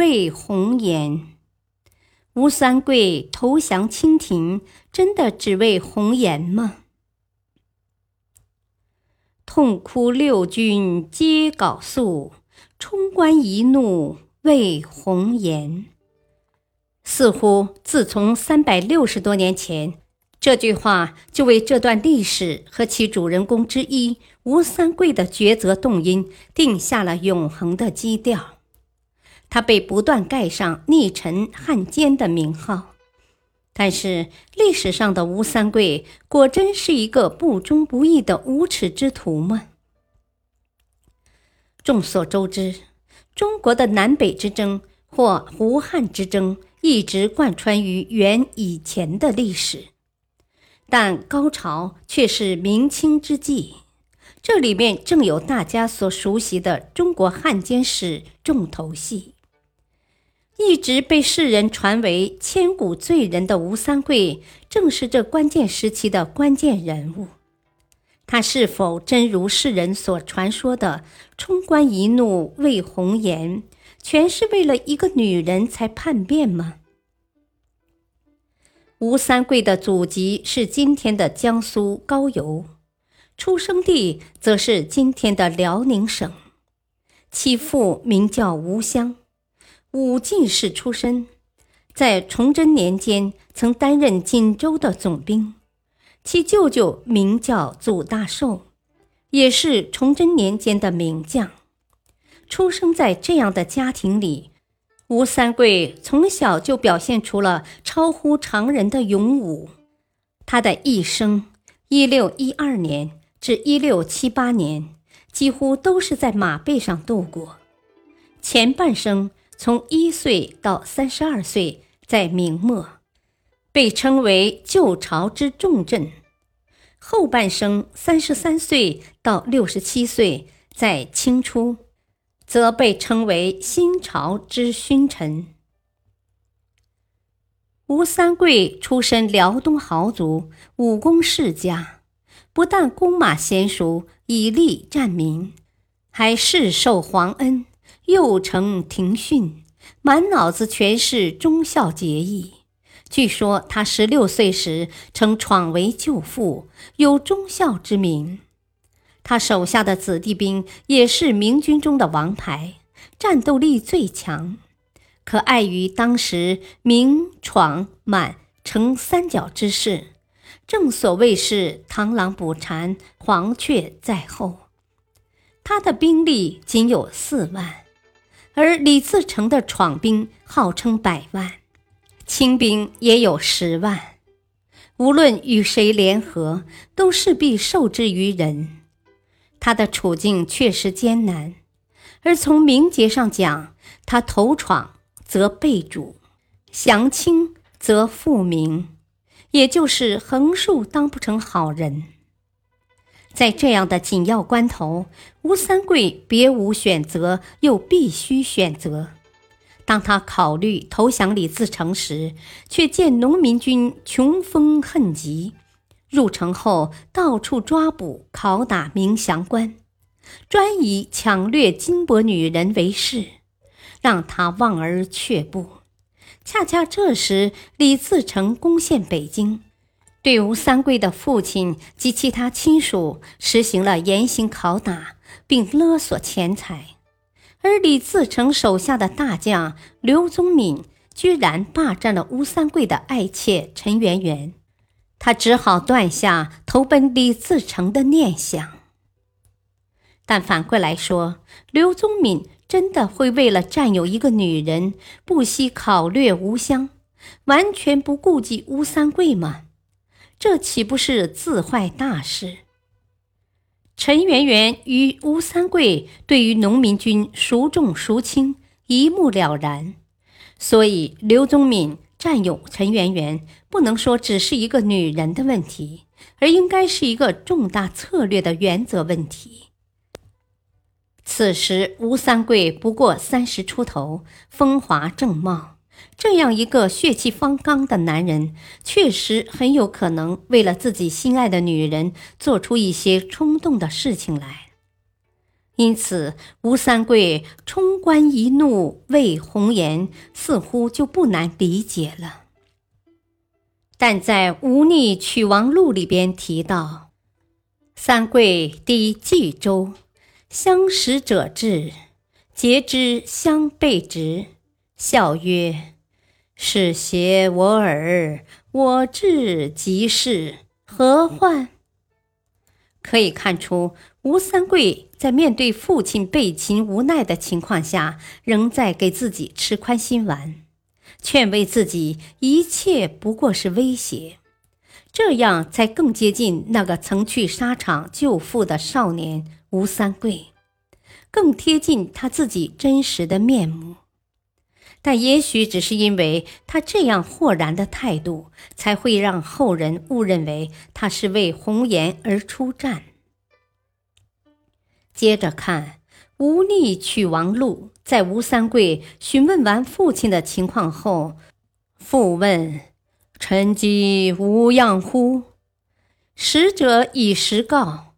为红颜，吴三桂投降清廷，真的只为红颜吗？痛哭六军皆缟素，冲冠一怒为红颜。似乎自从三百六十多年前。这句话就为这段历史和其主人公之一吴三桂的抉择动因定下了永恒的基调。他被不断盖上逆臣汉奸的名号，但是历史上的吴三桂果真是一个不忠不义的无耻之徒吗？众所周知，中国的南北之争或胡汉之争一直贯穿于元以前的历史。但高潮却是明清之际，这里面正有大家所熟悉的中国汉奸史重头戏。一直被世人传为千古罪人的吴三桂，正是这关键时期的关键人物。他是否真如世人所传说的“冲冠一怒为红颜”，全是为了一个女人才叛变吗？吴三桂的祖籍是今天的江苏高邮，出生地则是今天的辽宁省。其父名叫吴襄，武进士出身，在崇祯年间曾担任锦州的总兵。其舅舅名叫祖大寿，也是崇祯年间的名将。出生在这样的家庭里。吴三桂从小就表现出了超乎常人的勇武，他的一生（一六一二年至一六七八年）几乎都是在马背上度过。前半生从一岁到三十二岁在明末，被称为旧朝之重镇；后半生三十三岁到六十七岁在清初。则被称为新朝之勋臣。吴三桂出身辽东豪族，武功世家，不但弓马娴熟，以力战民，还世受皇恩，又承庭训，满脑子全是忠孝节义。据说他十六岁时曾闯为舅父，有忠孝之名。他手下的子弟兵也是明军中的王牌，战斗力最强。可碍于当时明、闯、满成三角之势，正所谓是螳螂捕蝉，黄雀在后。他的兵力仅有四万，而李自成的闯兵号称百万，清兵也有十万。无论与谁联合，都势必受制于人。他的处境确实艰难，而从名节上讲，他投闯则被主，降清则复明，也就是横竖当不成好人。在这样的紧要关头，吴三桂别无选择，又必须选择。当他考虑投降李自成时，却见农民军穷风恨极。入城后，到处抓捕、拷打明降官，专以抢掠金帛女人为事，让他望而却步。恰恰这时，李自成攻陷北京，对吴三桂的父亲及其他亲属实行了严刑拷打，并勒索钱财，而李自成手下的大将刘宗敏居然霸占了吴三桂的爱妾陈圆圆。他只好断下投奔李自成的念想。但反过来说，刘宗敏真的会为了占有一个女人，不惜考掠吴襄，完全不顾及吴三桂吗？这岂不是自坏大事？陈圆圆与吴三桂对于农民军孰重孰轻，一目了然。所以，刘宗敏占有陈圆圆，不能说只是一个女人的问题，而应该是一个重大策略的原则问题。此时，吴三桂不过三十出头，风华正茂。这样一个血气方刚的男人，确实很有可能为了自己心爱的女人做出一些冲动的事情来。因此，吴三桂冲冠一怒为红颜，似乎就不难理解了。但在《吴逆取王录》里边提到，三桂抵冀州，相识者至，皆知相背直，笑曰。是邪我耳，我至即是何患？可以看出，吴三桂在面对父亲被擒无奈的情况下，仍在给自己吃宽心丸，劝慰自己一切不过是威胁，这样才更接近那个曾去沙场救父的少年吴三桂，更贴近他自己真实的面目。但也许只是因为他这样豁然的态度，才会让后人误认为他是为红颜而出战。接着看《吴逆曲王录》，在吴三桂询问完父亲的情况后，复问：“臣既无恙乎？”使者以实告，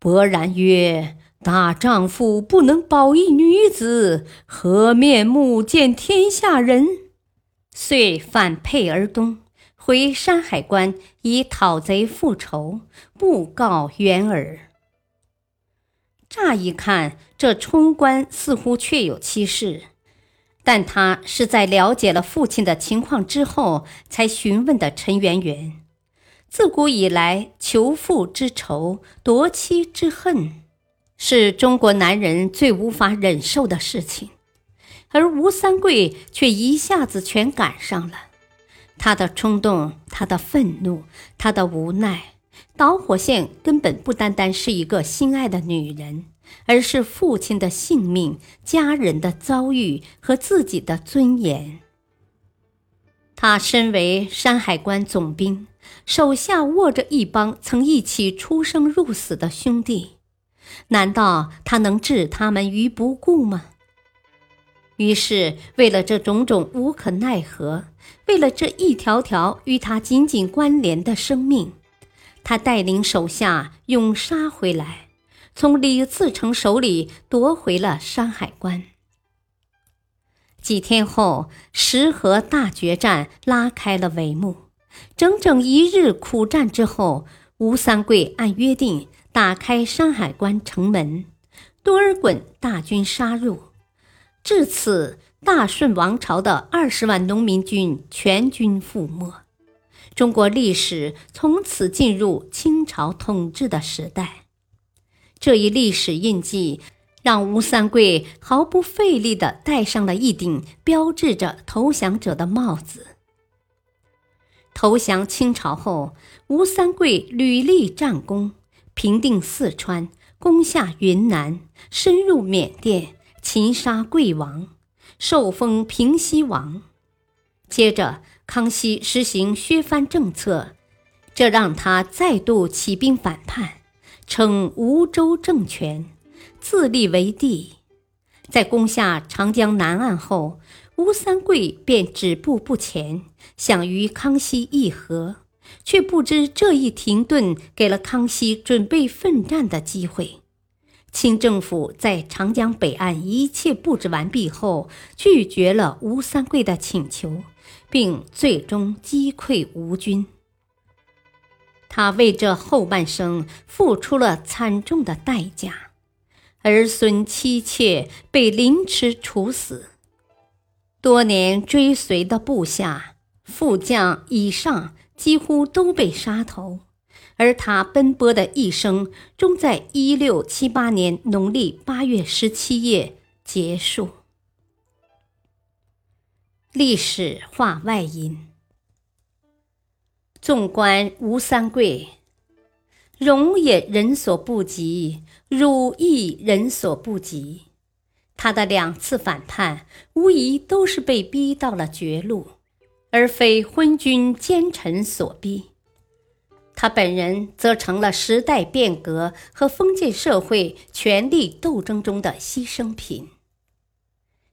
勃然曰。大丈夫不能保一女子，何面目见天下人？遂反沛而东，回山海关以讨贼复仇，布告元儿。乍一看，这冲冠似乎确有其事，但他是在了解了父亲的情况之后才询问的陈圆圆。自古以来，求父之仇，夺妻之恨。是中国男人最无法忍受的事情，而吴三桂却一下子全赶上了。他的冲动，他的愤怒，他的无奈，导火线根本不单单是一个心爱的女人，而是父亲的性命、家人的遭遇和自己的尊严。他身为山海关总兵，手下握着一帮曾一起出生入死的兄弟。难道他能置他们于不顾吗？于是，为了这种种无可奈何，为了这一条条与他紧紧关联的生命，他带领手下勇杀回来，从李自成手里夺回了山海关。几天后，石河大决战拉开了帷幕。整整一日苦战之后，吴三桂按约定。打开山海关城门，多尔衮大军杀入，至此大顺王朝的二十万农民军全军覆没。中国历史从此进入清朝统治的时代。这一历史印记，让吴三桂毫不费力地戴上了一顶标志着投降者的帽子。投降清朝后，吴三桂屡立战功。平定四川，攻下云南，深入缅甸，擒杀贵王，受封平西王。接着，康熙实行削藩政策，这让他再度起兵反叛，称吴州政权，自立为帝。在攻下长江南岸后，吴三桂便止步不前，想与康熙议和。却不知这一停顿给了康熙准备奋战的机会。清政府在长江北岸一切布置完毕后，拒绝了吴三桂的请求，并最终击溃吴军。他为这后半生付出了惨重的代价，儿孙妻妾被凌迟处死，多年追随的部下、副将以上。几乎都被杀头，而他奔波的一生终在一六七八年农历八月十七夜结束。历史话外音：纵观吴三桂，容也人所不及，辱亦人所不及。他的两次反叛无疑都是被逼到了绝路，而非昏君奸臣所逼。他本人则成了时代变革和封建社会权力斗争中的牺牲品。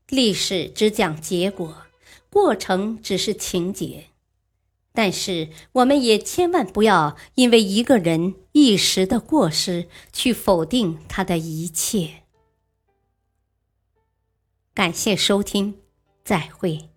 历史只讲结果，过程只是情节。但是，我们也千万不要因为一个人一时的过失，去否定他的一切。感谢收听，再会。